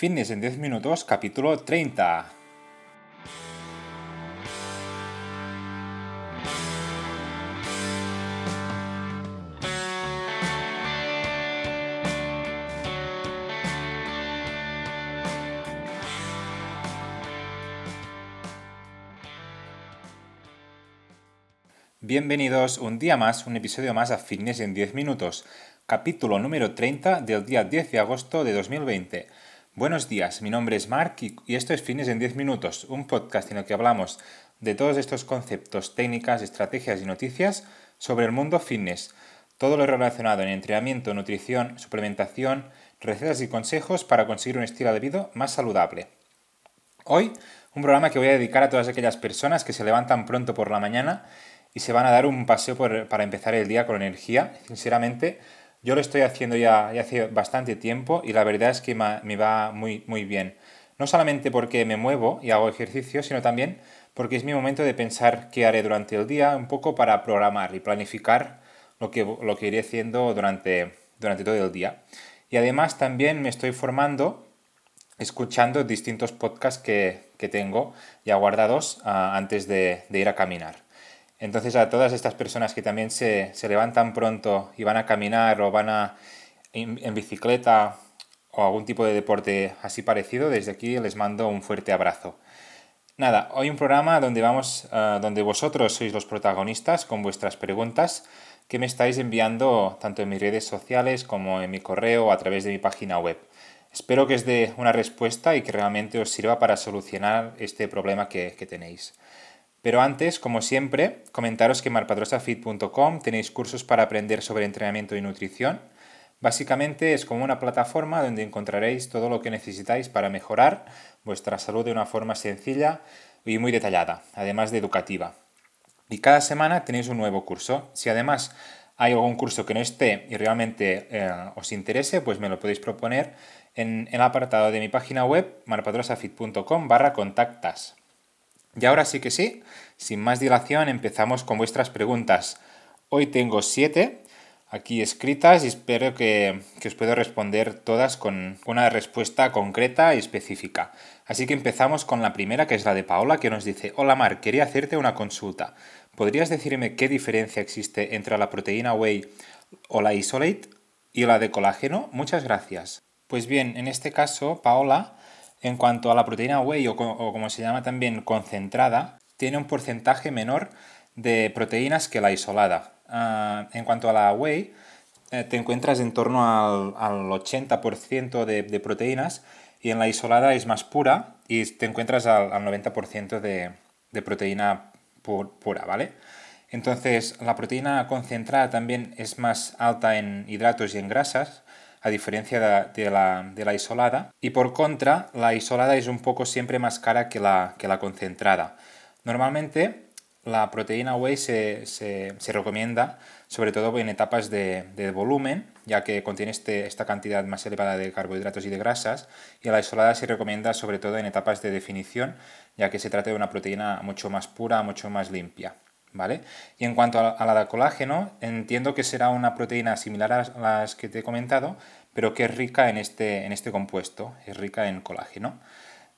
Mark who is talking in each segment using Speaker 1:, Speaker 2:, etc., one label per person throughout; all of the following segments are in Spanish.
Speaker 1: Fitness en 10 minutos, capítulo 30. Bienvenidos un día más, un episodio más a Fitness en 10 minutos, capítulo número 30 del día 10 de agosto de 2020. Buenos días, mi nombre es Mark y esto es Fitness en 10 minutos, un podcast en el que hablamos de todos estos conceptos, técnicas, estrategias y noticias sobre el mundo fitness. Todo lo relacionado en entrenamiento, nutrición, suplementación, recetas y consejos para conseguir un estilo de vida más saludable. Hoy, un programa que voy a dedicar a todas aquellas personas que se levantan pronto por la mañana y se van a dar un paseo para empezar el día con energía. Sinceramente, yo lo estoy haciendo ya, hace bastante tiempo y la verdad es que me va muy, muy bien. No solamente porque me muevo y hago ejercicio, sino también porque es mi momento de pensar qué haré durante el día, un poco para programar y planificar lo que, lo que iré haciendo durante, durante todo el día. Y además también me estoy formando escuchando distintos podcasts que, tengo ya guardados ah, antes de ir a caminar. Entonces a todas estas personas que también se, levantan pronto y van a caminar o van a, en, bicicleta o algún tipo de deporte así parecido, desde aquí les mando un fuerte abrazo. Nada, hoy un programa donde vamos, ah, donde vosotros sois los protagonistas con vuestras preguntas que me estáis enviando tanto en mis redes sociales como en mi correo o a través de mi página web. Espero que os dé una respuesta y que realmente os sirva para solucionar este problema que tenéis. Pero antes, como siempre, comentaros que en marpadrosafit.com tenéis cursos para aprender sobre entrenamiento y nutrición. Básicamente es como una plataforma donde encontraréis todo lo que necesitáis para mejorar vuestra salud de una forma sencilla y muy detallada, además de educativa. Y cada semana tenéis un nuevo curso. Si además hay algún curso que no esté y realmente eh, os interese, pues me lo podéis proponer en, el apartado de mi página web marpadrosafit.com barra contactas. Y ahora sí que sí, sin más dilación empezamos con vuestras preguntas. Hoy tengo siete aquí escritas y espero que, os pueda responder todas con una respuesta concreta y específica. Así que empezamos con la primera, que es la de Paola, que nos dice, Hola Mar, quería hacerte una consulta. ¿Podrías decirme qué diferencia existe entre la proteína whey o la isolate y la de colágeno? Muchas gracias. Pues bien, en este caso, Paola, en cuanto a la proteína whey o, como se llama también concentrada, tiene un porcentaje menor de proteínas que la isolada. Ah, en cuanto a la whey, eh, te encuentras en torno al, 80% de, proteínas y en la isolada es más pura y te encuentras al, 90% de, de, proteína pura, ¿vale? Entonces, la proteína concentrada también es más alta en hidratos y en grasas, a diferencia de, la, isolada. Y por contra, la isolada es un poco siempre más cara que la, que la concentrada. Normalmente la proteína whey se, recomienda sobre todo en etapas de, volumen, ya que contiene este, esta cantidad más elevada de carbohidratos y de grasas, y la isolada se recomienda sobre todo en etapas de definición, ya que se trata de una proteína mucho más pura, mucho más limpia. ¿Vale? Y en cuanto a la de colágeno, entiendo que será una proteína similar a las que te he comentado, pero que es rica en este, en este compuesto, es rica en colágeno.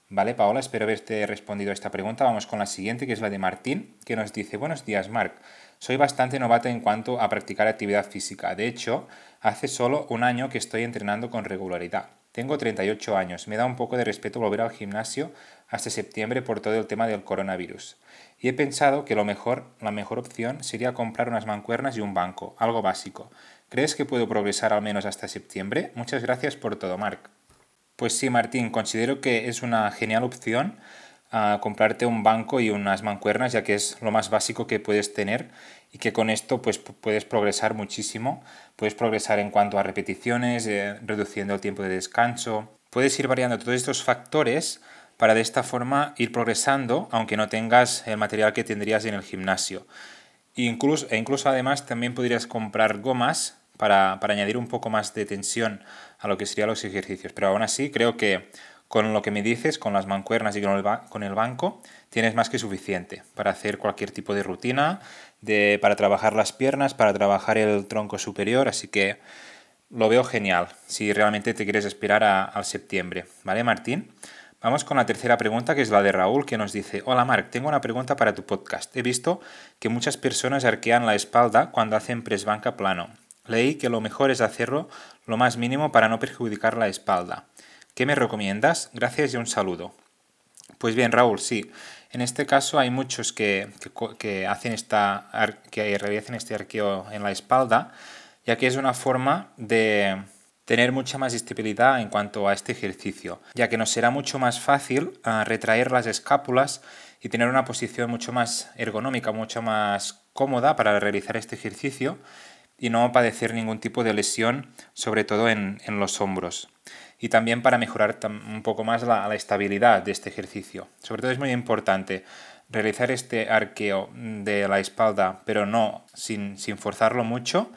Speaker 1: Vale, Paola, espero haberte respondido a esta pregunta. Vamos con la siguiente, que es la de Martín, que nos dice, buenos días, Marc. Soy bastante novata en cuanto a practicar actividad física. De hecho, hace solo un año que estoy entrenando con regularidad. Tengo 38 años. Me da un poco de respeto volver al gimnasio hasta septiembre por todo el tema del coronavirus. Y he pensado que lo mejor, la mejor opción sería comprar unas mancuernas y un banco, algo básico. ¿Crees que puedo progresar al menos hasta septiembre? Muchas gracias por todo, Marc. Pues sí, Martín, considero que es una genial opción a comprarte un banco y unas mancuernas, ya que es lo más básico que puedes tener y que con esto pues, puedes progresar muchísimo. Puedes progresar en cuanto a repeticiones, eh, reduciendo el tiempo de descanso. Puedes ir variando todos estos factores para de esta forma ir progresando, aunque no tengas el material que tendrías en el gimnasio. incluso, e incluso además también podrías comprar gomas para, añadir un poco más de tensión a lo que serían los ejercicios. Pero aún así creo que con lo que me dices, con las mancuernas y con el, banco, tienes más que suficiente para hacer cualquier tipo de rutina, de, para trabajar las piernas, para trabajar el tronco superior. Así que lo veo genial si realmente te quieres esperar al septiembre. ¿Vale, Martín? Vamos con la tercera pregunta, que es la de Raúl, que nos dice, hola Marc, tengo una pregunta para tu podcast. He visto que muchas personas arquean la espalda cuando hacen press banca plano. Leí que lo mejor es hacerlo lo más mínimo para no perjudicar la espalda. ¿Qué me recomiendas? Gracias y un saludo. Pues bien, Raúl, sí. En este caso hay muchos que, que, hacen esta, que realizan este arqueo en la espalda, ya que es una forma de tener mucha más estabilidad en cuanto a este ejercicio, ya que nos será mucho más fácil ah, retraer las escápulas y tener una posición mucho más ergonómica, mucho más cómoda para realizar este ejercicio y no padecer ningún tipo de lesión, sobre todo en, los hombros. Y también para mejorar un poco más la, la, estabilidad de este ejercicio. Sobre todo es muy importante realizar este arqueo de la espalda, pero no sin, sin forzarlo mucho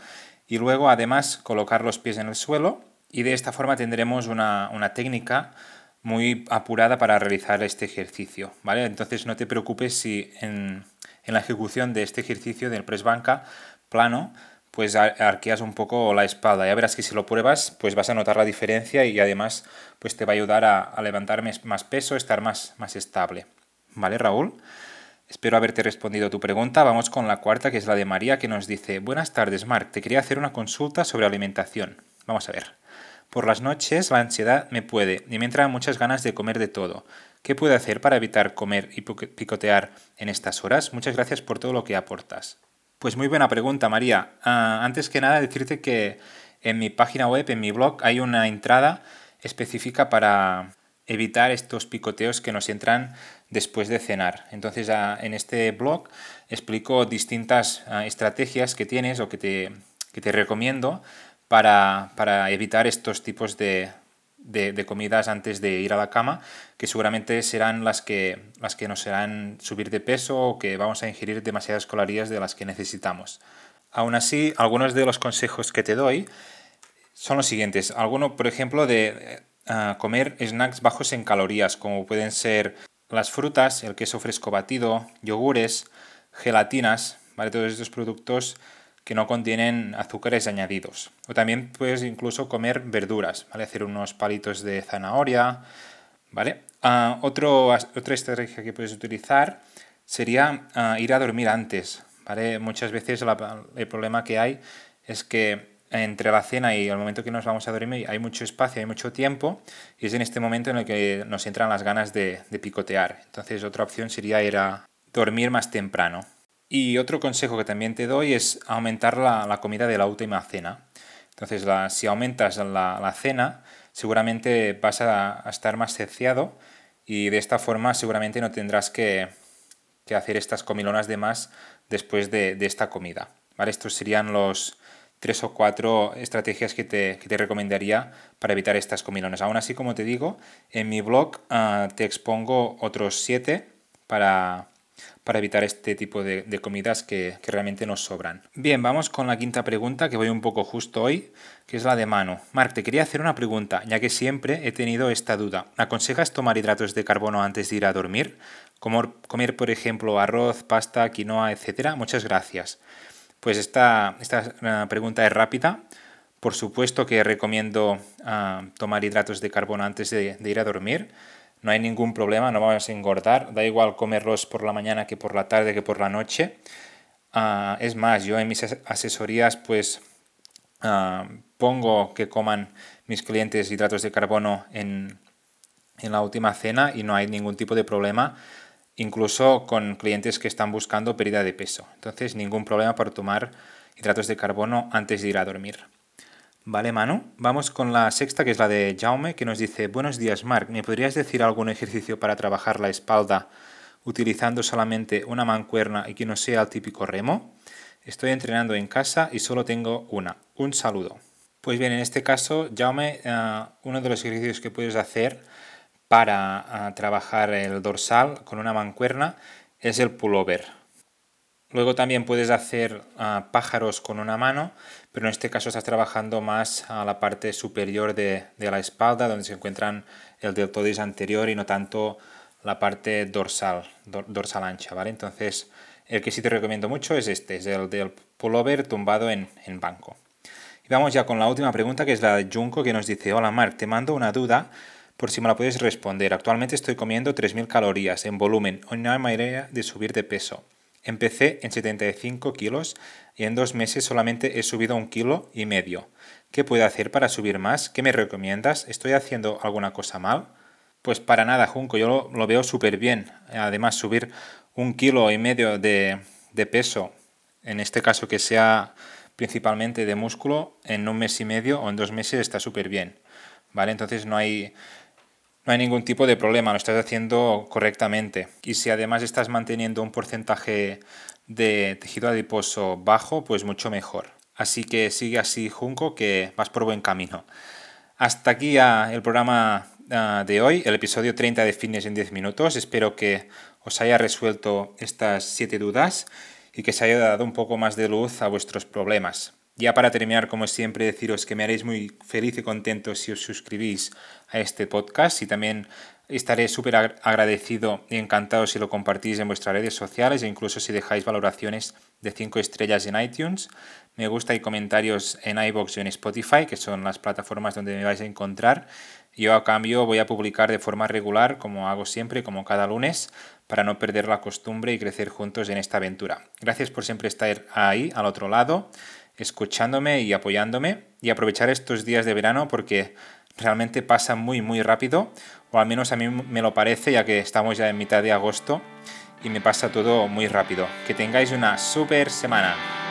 Speaker 1: y luego además colocar los pies en el suelo y de esta forma tendremos una, técnica muy apurada para realizar este ejercicio, ¿vale? Entonces no te preocupes si en, la ejecución de este ejercicio del press banca plano pues arqueas un poco la espalda. Ya verás que si lo pruebas, pues vas a notar la diferencia y además pues te va a ayudar a, levantar más peso, estar más, más estable. ¿Vale, Raúl? Espero haberte respondido tu pregunta. Vamos con la cuarta, que es la de María, que nos dice, Buenas tardes, Marc. Te quería hacer una consulta sobre alimentación. Vamos a ver. Por las noches la ansiedad me puede y me entran muchas ganas de comer de todo. ¿Qué puedo hacer para evitar comer y picotear en estas horas? Muchas gracias por todo lo que aportas. Pues muy buena pregunta, María. Ah, antes que nada, decirte que en mi página web, en mi blog, hay una entrada específica para evitar estos picoteos que nos entran después de cenar. Entonces en este blog explico distintas ah, estrategias que tienes o que te, te recomiendo para, evitar estos tipos de, comidas antes de ir a la cama, que seguramente serán las que, las que nos harán subir de peso o que vamos a ingerir demasiadas calorías de las que necesitamos. Aún así, algunos de los consejos que te doy son los siguientes. Alguno, por ejemplo, de ah, comer snacks bajos en calorías, como pueden ser las frutas, el queso fresco batido, yogures, gelatinas, ¿vale? Todos estos productos que no contienen azúcares añadidos. O también puedes incluso comer verduras, ¿vale? Hacer unos palitos de zanahoria, ¿vale? Ah, otro, otra estrategia que puedes utilizar sería ah, ir a dormir antes, ¿vale? Muchas veces el problema que hay es que entre la cena y el momento que nos vamos a dormir hay mucho espacio, hay mucho tiempo y es en este momento en el que nos entran las ganas de, picotear. Entonces otra opción sería ir a dormir más temprano. Y otro consejo que también te doy es aumentar la, comida de la última cena. Entonces si aumentas la, cena seguramente vas a, estar más saciado y de esta forma seguramente no tendrás que, hacer estas comilonas de más después de, de esta comida. ¿Vale? Estos serían los, tres o cuatro estrategias que te, recomendaría para evitar estas comilones. Aún así, como te digo, en mi blog ah, te expongo otros siete para, para evitar este tipo de, comidas que, realmente nos sobran. Bien, vamos con la quinta pregunta, que voy un poco justo hoy, que es la de mano. Marc, te quería hacer una pregunta, ya que siempre he tenido esta duda. ¿Aconsejas tomar hidratos de carbono antes de ir a dormir? comer, por ejemplo, arroz, pasta, quinoa, etcétera. Muchas gracias. Pues esta, esta eh, pregunta es rápida. Por supuesto que recomiendo ah, tomar hidratos de carbono antes de, ir a dormir. No hay ningún problema, no vamos a engordar. Da igual comerlos por la mañana que por la tarde que por la noche. Ah, es más, yo en mis asesorías pues ah, pongo que coman mis clientes hidratos de carbono en, en la última cena y no hay ningún tipo de problema incluso con clientes que están buscando pérdida de peso. Entonces, ningún problema para tomar hidratos de carbono antes de ir a dormir. Vale, Manu. Vamos con la sexta, que es la de Jaume, que nos dice, buenos días, Marc. ¿Me podrías decir algún ejercicio para trabajar la espalda utilizando solamente una mancuerna y que no sea el típico remo? Estoy entrenando en casa y solo tengo una. Un saludo. Pues bien, en este caso, Jaume, eh, uno de los ejercicios que puedes hacer para ah, trabajar el dorsal con una mancuerna es el pullover. Luego también puedes hacer ah, pájaros con una mano, pero en este caso estás trabajando más a la parte superior de, la espalda, donde se encuentran el deltoides anterior y no tanto la parte dorsal, dorsal ancha, ¿vale? Entonces, el que sí te recomiendo mucho es este, es el del pullover tumbado en, en banco. Y vamos ya con la última pregunta, que es la de Junko, que nos dice, hola Mark, te mando una duda por si me la puedes responder. Actualmente estoy comiendo 3.000 calorías en volumen no hay manera de subir de peso. Empecé en 75 kilos y en dos meses solamente he subido un kilo y medio. ¿Qué puedo hacer para subir más? ¿Qué me recomiendas? ¿Estoy haciendo alguna cosa mal? Pues para nada, Junco, yo lo, veo súper bien. Además, subir un kilo y medio de, de peso, en este caso que sea principalmente de músculo, en un mes y medio o en dos meses está súper bien. ¿Vale? Entonces no hay, no hay ningún tipo de problema, lo estás haciendo correctamente. Y si además estás manteniendo un porcentaje de tejido adiposo bajo, pues mucho mejor. Así que sigue así, Junco, que vas por buen camino. Hasta aquí ya el programa ah, de hoy, el episodio 30 de Fitness en 10 minutos. Espero que os haya resuelto estas 7 dudas y que se haya dado un poco más de luz a vuestros problemas. Ya para terminar, como siempre, deciros que me haréis muy feliz y contento si os suscribís a este podcast y también estaré súper agradecido y encantado si lo compartís en vuestras redes sociales e incluso si dejáis valoraciones de 5 estrellas en iTunes. Me gusta y comentarios en iBox y en Spotify, que son las plataformas donde me vais a encontrar. Yo a cambio voy a publicar de forma regular, como hago siempre, como cada lunes, para no perder la costumbre y crecer juntos en esta aventura. Gracias por siempre estar ahí, al otro lado, escuchándome y apoyándome y aprovechar estos días de verano porque realmente pasa muy muy rápido, o al menos a mí me lo parece ya que estamos ya en mitad de agosto y me pasa todo muy rápido. Que tengáis una super semana.